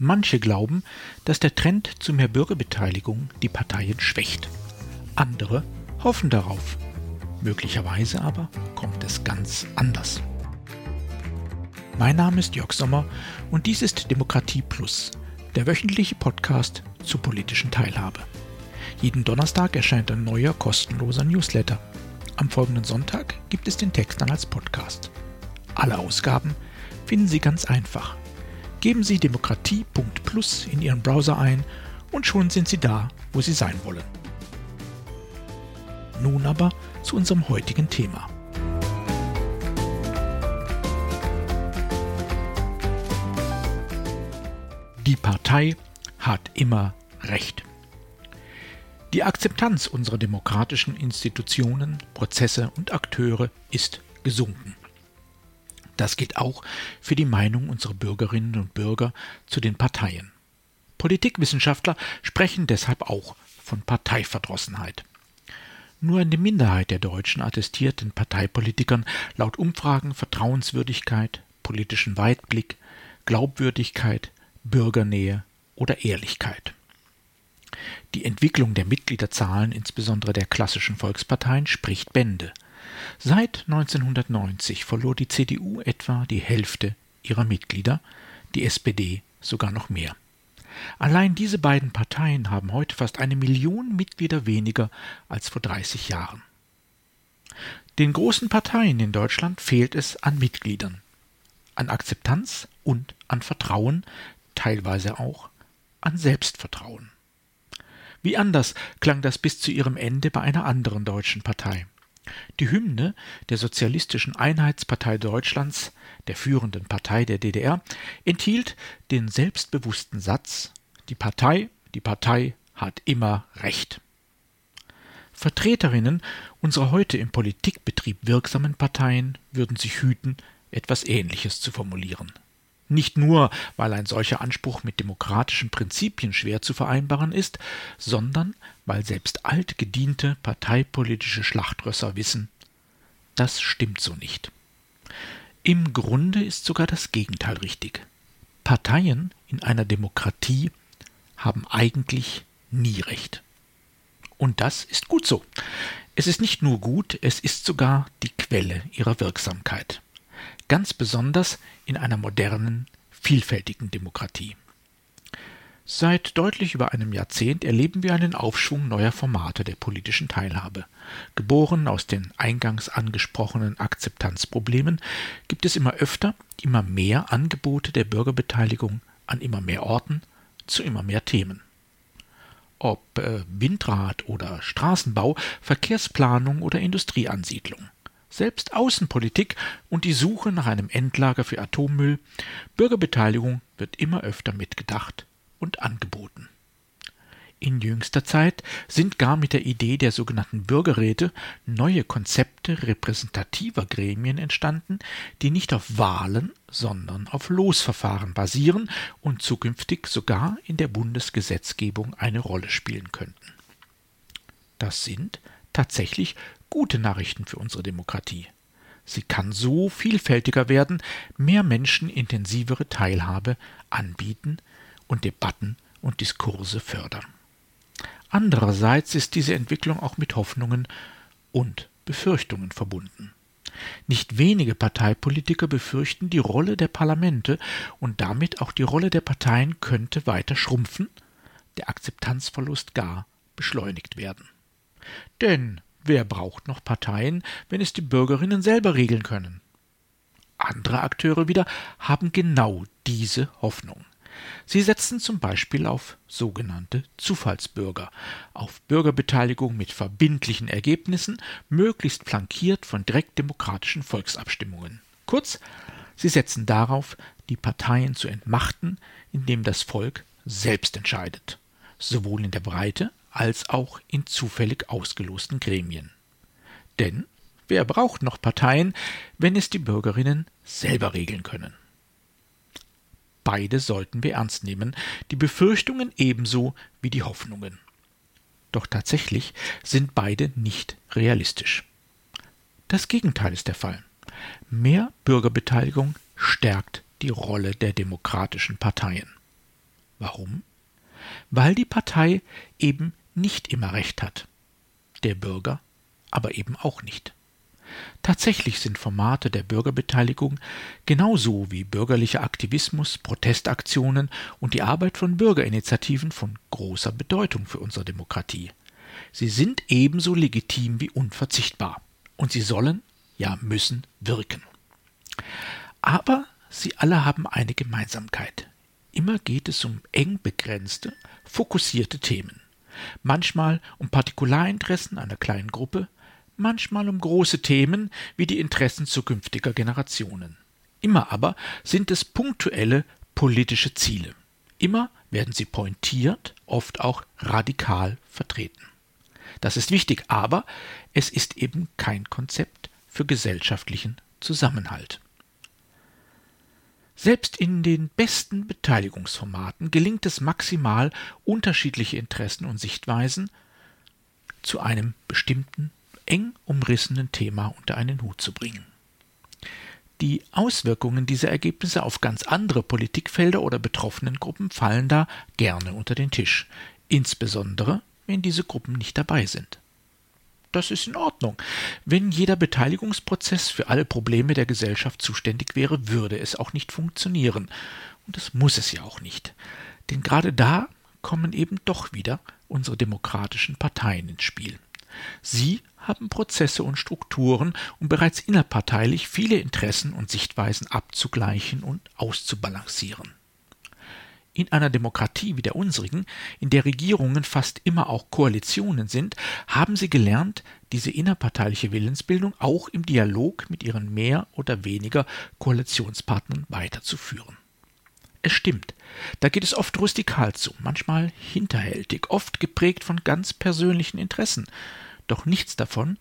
Manche glauben, dass der Trend zu mehr Bürgerbeteiligung die Parteien schwächt. Andere hoffen darauf. Möglicherweise aber kommt es ganz anders. Mein Name ist Jörg Sommer und dies ist Demokratie Plus, der wöchentliche Podcast zur politischen Teilhabe. Jeden Donnerstag erscheint ein neuer kostenloser Newsletter. Am folgenden Sonntag gibt es den Text dann als Podcast. Alle Ausgaben finden Sie ganz einfach Geben Sie demokratie.plus in Ihren Browser ein und schon sind Sie da, wo Sie sein wollen. Nun aber zu unserem heutigen Thema. Die Partei hat immer Recht. Die Akzeptanz unserer demokratischen Institutionen, Prozesse und Akteure ist gesunken. Das gilt auch für die Meinung unserer Bürgerinnen und Bürger zu den Parteien. Politikwissenschaftler sprechen deshalb auch von Parteiverdrossenheit. Nur eine Minderheit der Deutschen attestiert den Parteipolitikern laut Umfragen Vertrauenswürdigkeit, politischen Weitblick, Glaubwürdigkeit, Bürgernähe oder Ehrlichkeit. Die Entwicklung der Mitgliederzahlen, insbesondere der klassischen Volksparteien, spricht Bände. Seit 1990 verlor die CDU etwa die Hälfte ihrer Mitglieder, die SPD sogar noch mehr. Allein diese beiden Parteien haben heute fast eine Million Mitglieder weniger als vor 30 Jahren. Den großen Parteien in Deutschland fehlt es an Mitgliedern, an Akzeptanz und an Vertrauen, teilweise auch an Selbstvertrauen. Wie anders klang das bis zu ihrem Ende bei einer anderen deutschen Partei. Die Hymne der Sozialistischen Einheitspartei Deutschlands, der führenden Partei der DDR, enthielt den selbstbewussten Satz Die Partei, die Partei hat immer Recht. Vertreterinnen unserer heute im Politikbetrieb wirksamen Parteien würden sich hüten, etwas Ähnliches zu formulieren. Nicht nur, weil ein solcher Anspruch mit demokratischen Prinzipien schwer zu vereinbaren ist, sondern weil selbst altgediente parteipolitische Schlachtrösser wissen, das stimmt so nicht. Im Grunde ist sogar das Gegenteil richtig. Parteien in einer Demokratie haben eigentlich nie recht. Und das ist gut so. Es ist nicht nur gut, es ist sogar die Quelle ihrer Wirksamkeit ganz besonders in einer modernen, vielfältigen Demokratie. Seit deutlich über einem Jahrzehnt erleben wir einen Aufschwung neuer Formate der politischen Teilhabe. Geboren aus den eingangs angesprochenen Akzeptanzproblemen gibt es immer öfter, immer mehr Angebote der Bürgerbeteiligung an immer mehr Orten zu immer mehr Themen. Ob äh, Windrad oder Straßenbau, Verkehrsplanung oder Industrieansiedlung. Selbst Außenpolitik und die Suche nach einem Endlager für Atommüll, Bürgerbeteiligung wird immer öfter mitgedacht und angeboten. In jüngster Zeit sind gar mit der Idee der sogenannten Bürgerräte neue Konzepte repräsentativer Gremien entstanden, die nicht auf Wahlen, sondern auf Losverfahren basieren und zukünftig sogar in der Bundesgesetzgebung eine Rolle spielen könnten. Das sind tatsächlich gute Nachrichten für unsere Demokratie. Sie kann so vielfältiger werden, mehr Menschen intensivere Teilhabe anbieten und Debatten und Diskurse fördern. Andererseits ist diese Entwicklung auch mit Hoffnungen und Befürchtungen verbunden. Nicht wenige Parteipolitiker befürchten, die Rolle der Parlamente und damit auch die Rolle der Parteien könnte weiter schrumpfen, der Akzeptanzverlust gar beschleunigt werden. Denn Wer braucht noch Parteien, wenn es die Bürgerinnen selber regeln können? Andere Akteure wieder haben genau diese Hoffnung. Sie setzen zum Beispiel auf sogenannte Zufallsbürger, auf Bürgerbeteiligung mit verbindlichen Ergebnissen, möglichst flankiert von direktdemokratischen Volksabstimmungen. Kurz, sie setzen darauf, die Parteien zu entmachten, indem das Volk selbst entscheidet, sowohl in der Breite als auch in zufällig ausgelosten Gremien. Denn wer braucht noch Parteien, wenn es die Bürgerinnen selber regeln können? Beide sollten wir ernst nehmen, die Befürchtungen ebenso wie die Hoffnungen. Doch tatsächlich sind beide nicht realistisch. Das Gegenteil ist der Fall. Mehr Bürgerbeteiligung stärkt die Rolle der demokratischen Parteien. Warum? Weil die Partei eben nicht immer recht hat. Der Bürger aber eben auch nicht. Tatsächlich sind Formate der Bürgerbeteiligung genauso wie bürgerlicher Aktivismus, Protestaktionen und die Arbeit von Bürgerinitiativen von großer Bedeutung für unsere Demokratie. Sie sind ebenso legitim wie unverzichtbar. Und sie sollen, ja müssen, wirken. Aber sie alle haben eine Gemeinsamkeit. Immer geht es um eng begrenzte, fokussierte Themen. Manchmal um Partikularinteressen einer kleinen Gruppe, manchmal um große Themen wie die Interessen zukünftiger Generationen. Immer aber sind es punktuelle politische Ziele. Immer werden sie pointiert, oft auch radikal vertreten. Das ist wichtig, aber es ist eben kein Konzept für gesellschaftlichen Zusammenhalt. Selbst in den besten Beteiligungsformaten gelingt es maximal, unterschiedliche Interessen und Sichtweisen zu einem bestimmten, eng umrissenen Thema unter einen Hut zu bringen. Die Auswirkungen dieser Ergebnisse auf ganz andere Politikfelder oder betroffenen Gruppen fallen da gerne unter den Tisch, insbesondere wenn diese Gruppen nicht dabei sind. Das ist in Ordnung. Wenn jeder Beteiligungsprozess für alle Probleme der Gesellschaft zuständig wäre, würde es auch nicht funktionieren. Und das muss es ja auch nicht. Denn gerade da kommen eben doch wieder unsere demokratischen Parteien ins Spiel. Sie haben Prozesse und Strukturen, um bereits innerparteilich viele Interessen und Sichtweisen abzugleichen und auszubalancieren. In einer Demokratie wie der unsrigen, in der Regierungen fast immer auch Koalitionen sind, haben sie gelernt, diese innerparteiliche Willensbildung auch im Dialog mit ihren mehr oder weniger Koalitionspartnern weiterzuführen. Es stimmt, da geht es oft rustikal zu, manchmal hinterhältig, oft geprägt von ganz persönlichen Interessen, doch nichts davon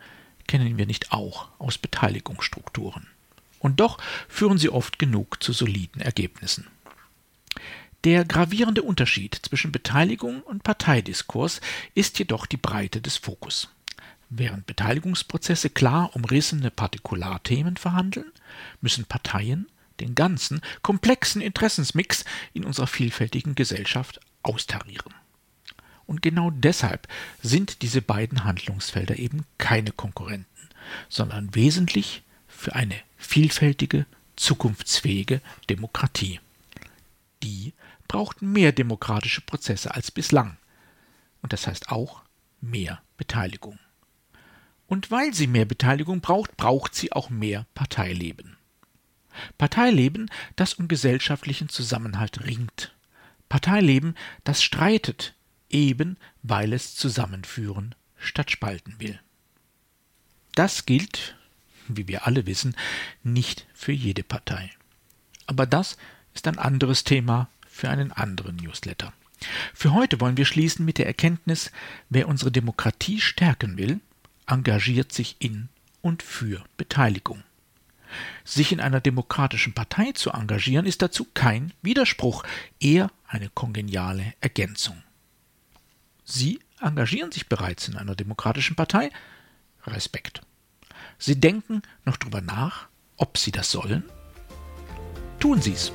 kennen wir nicht auch aus Beteiligungsstrukturen. Und doch führen sie oft genug zu soliden Ergebnissen. Der gravierende Unterschied zwischen Beteiligung und Parteidiskurs ist jedoch die Breite des Fokus. Während Beteiligungsprozesse klar umrissene Partikularthemen verhandeln, müssen Parteien den ganzen, komplexen Interessensmix in unserer vielfältigen Gesellschaft austarieren. Und genau deshalb sind diese beiden Handlungsfelder eben keine Konkurrenten, sondern wesentlich für eine vielfältige, zukunftsfähige Demokratie. Die braucht mehr demokratische Prozesse als bislang. Und das heißt auch mehr Beteiligung. Und weil sie mehr Beteiligung braucht, braucht sie auch mehr Parteileben. Parteileben, das um gesellschaftlichen Zusammenhalt ringt. Parteileben, das streitet, eben weil es zusammenführen statt spalten will. Das gilt, wie wir alle wissen, nicht für jede Partei. Aber das ist ein anderes Thema für einen anderen Newsletter. Für heute wollen wir schließen mit der Erkenntnis, wer unsere Demokratie stärken will, engagiert sich in und für Beteiligung. Sich in einer demokratischen Partei zu engagieren, ist dazu kein Widerspruch, eher eine kongeniale Ergänzung. Sie engagieren sich bereits in einer demokratischen Partei? Respekt. Sie denken noch darüber nach, ob Sie das sollen? Tun Sie es.